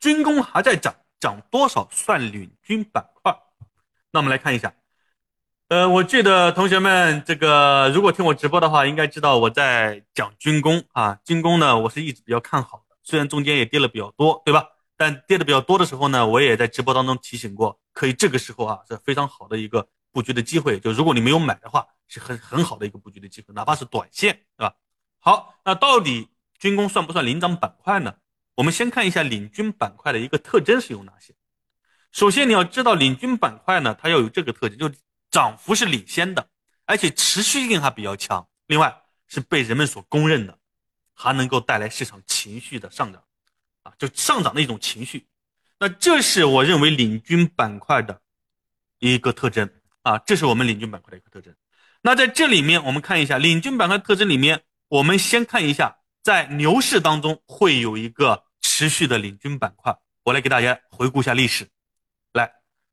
军工还在涨，涨多少算领军板块？那我们来看一下。呃，我记得同学们，这个如果听我直播的话，应该知道我在讲军工啊。军工呢，我是一直比较看好的，虽然中间也跌了比较多，对吧？但跌的比较多的时候呢，我也在直播当中提醒过，可以这个时候啊是非常好的一个布局的机会。就如果你没有买的话，是很很好的一个布局的机会，哪怕是短线，对吧？好，那到底军工算不算领涨板块呢？我们先看一下领军板块的一个特征是有哪些。首先你要知道，领军板块呢，它要有这个特征，就。涨幅是领先的，而且持续性还比较强。另外是被人们所公认的，还能够带来市场情绪的上涨，啊，就上涨的一种情绪。那这是我认为领军板块的一个特征啊，这是我们领军板块的一个特征。那在这里面，我们看一下领军板块特征里面，我们先看一下，在牛市当中会有一个持续的领军板块。我来给大家回顾一下历史，来，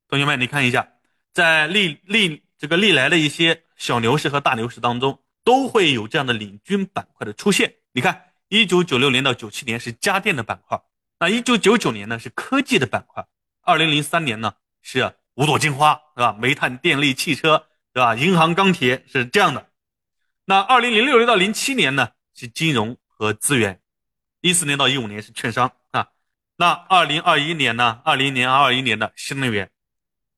同学们，你看一下。在历历这个历来的一些小牛市和大牛市当中，都会有这样的领军板块的出现。你看，一九九六年到九七年是家电的板块，那一九九九年呢是科技的板块，二零零三年呢是五朵金花，是吧？煤炭、电力、汽车，是吧？银行、钢铁是这样的。那二零零六年到零七年呢是金融和资源，一四年到一五年是券商啊。那二零二一年呢，二零年、二一年的新能源，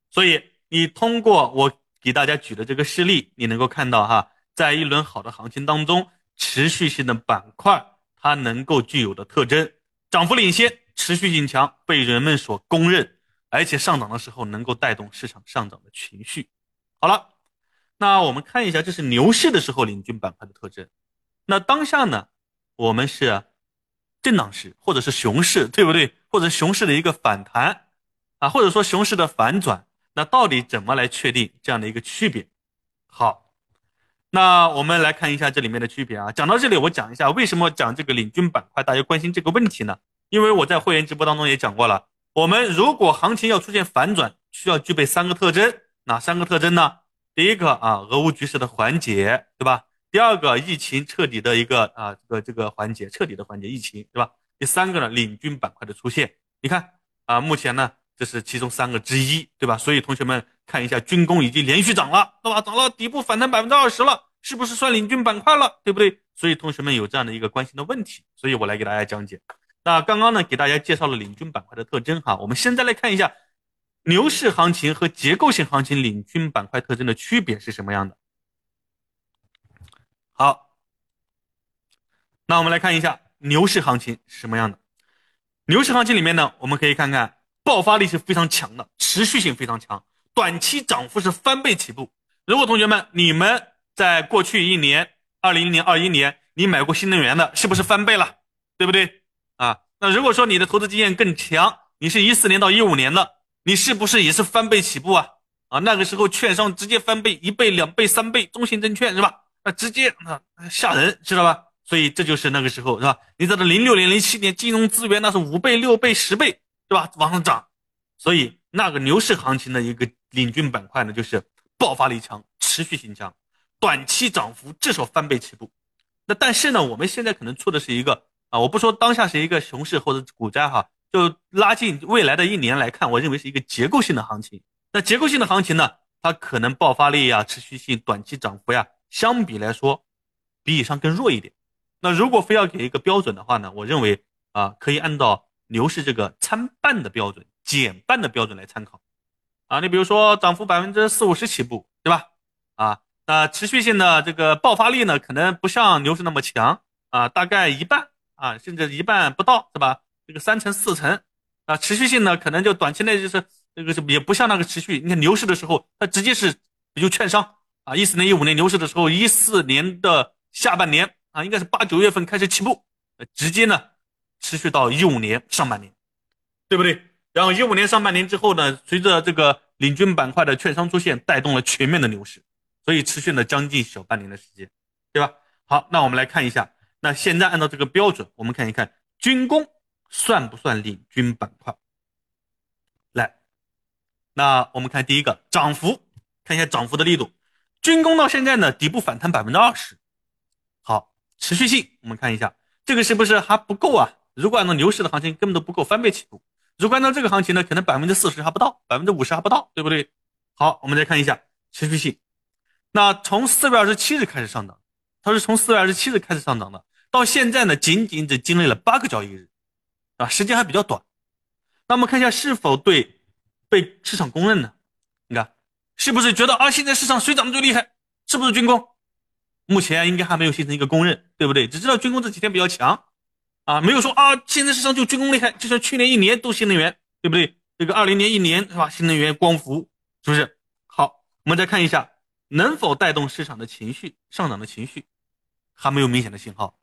所以。你通过我给大家举的这个事例，你能够看到哈，在一轮好的行情当中，持续性的板块它能够具有的特征，涨幅领先，持续性强，被人们所公认，而且上涨的时候能够带动市场上涨的情绪。好了，那我们看一下，这是牛市的时候领军板块的特征。那当下呢，我们是震荡市或者是熊市，对不对？或者熊市的一个反弹啊，或者说熊市的反转。那到底怎么来确定这样的一个区别？好，那我们来看一下这里面的区别啊。讲到这里，我讲一下为什么讲这个领军板块，大家关心这个问题呢？因为我在会员直播当中也讲过了，我们如果行情要出现反转，需要具备三个特征，哪三个特征呢？第一个啊，俄乌局势的缓解，对吧？第二个，疫情彻底的一个啊这个这个缓解，彻底的缓解疫情，对吧？第三个呢，领军板块的出现。你看啊，目前呢。这是其中三个之一，对吧？所以同学们看一下，军工已经连续涨了，对吧？涨了底部反弹百分之二十了，是不是算领军板块了？对不对？所以同学们有这样的一个关心的问题，所以我来给大家讲解。那刚刚呢，给大家介绍了领军板块的特征哈，我们现在来看一下牛市行情和结构性行情领军板块特征的区别是什么样的。好，那我们来看一下牛市行情是什么样的。牛市行情里面呢，我们可以看看。爆发力是非常强的，持续性非常强，短期涨幅是翻倍起步。如果同学们你们在过去一年，二零年、二一年，你买过新能源的，是不是翻倍了？对不对？啊，那如果说你的投资经验更强，你是一四年到一五年的，你是不是也是翻倍起步啊？啊，那个时候券商直接翻倍，一倍、两倍、三倍，中信证券是吧？那直接那吓人，知道吧？所以这就是那个时候是吧？你知道零六年、零七年金融资源那是五倍、六倍、十倍。对吧？往上涨，所以那个牛市行情的一个领军板块呢，就是爆发力强、持续性强，短期涨幅至少翻倍起步。那但是呢，我们现在可能出的是一个啊，我不说当下是一个熊市或者股灾哈，就拉近未来的一年来看，我认为是一个结构性的行情。那结构性的行情呢，它可能爆发力呀、持续性、短期涨幅呀，相比来说比以上更弱一点。那如果非要给一个标准的话呢，我认为啊，可以按照。牛市这个参半的标准、减半的标准来参考，啊，你比如说涨幅百分之四五十起步，对吧？啊，那持续性的这个爆发力呢，可能不像牛市那么强，啊，大概一半啊，甚至一半不到，是吧？这个三成四成，啊，持续性呢，可能就短期内就是这个是也不像那个持续。你看牛市的时候，它直接是比如券商啊，一四年、一五年牛市的时候，一四年的下半年啊，应该是八九月份开始起步，呃直接呢。持续到一五年上半年，对不对？然后一五年上半年之后呢，随着这个领军板块的券商出现，带动了全面的牛市，所以持续了将近小半年的时间，对吧？好，那我们来看一下，那现在按照这个标准，我们看一看军工算不算领军板块？来，那我们看第一个涨幅，看一下涨幅的力度，军工到现在呢底部反弹百分之二十，好，持续性我们看一下，这个是不是还不够啊？如果按照牛市的行情，根本都不够翻倍起步。如果按照这个行情呢，可能百分之四十还不到，百分之五十还不到，对不对？好，我们再看一下持续性。那从四月二十七日开始上涨，它是从四月二十七日开始上涨的，到现在呢，仅仅只经历了八个交易日，啊，时间还比较短。那我们看一下是否对被市场公认呢？是不是觉得啊，现在市场谁涨得最厉害？是不是军工？目前应该还没有形成一个公认，对不对？只知道军工这几天比较强，啊，没有说啊，现在市场就军工厉害，就像去年一年都新能源，对不对？这个二零年一年是吧？新能源、光伏，是不是？好，我们再看一下。能否带动市场的情绪上涨的情绪，还没有明显的信号。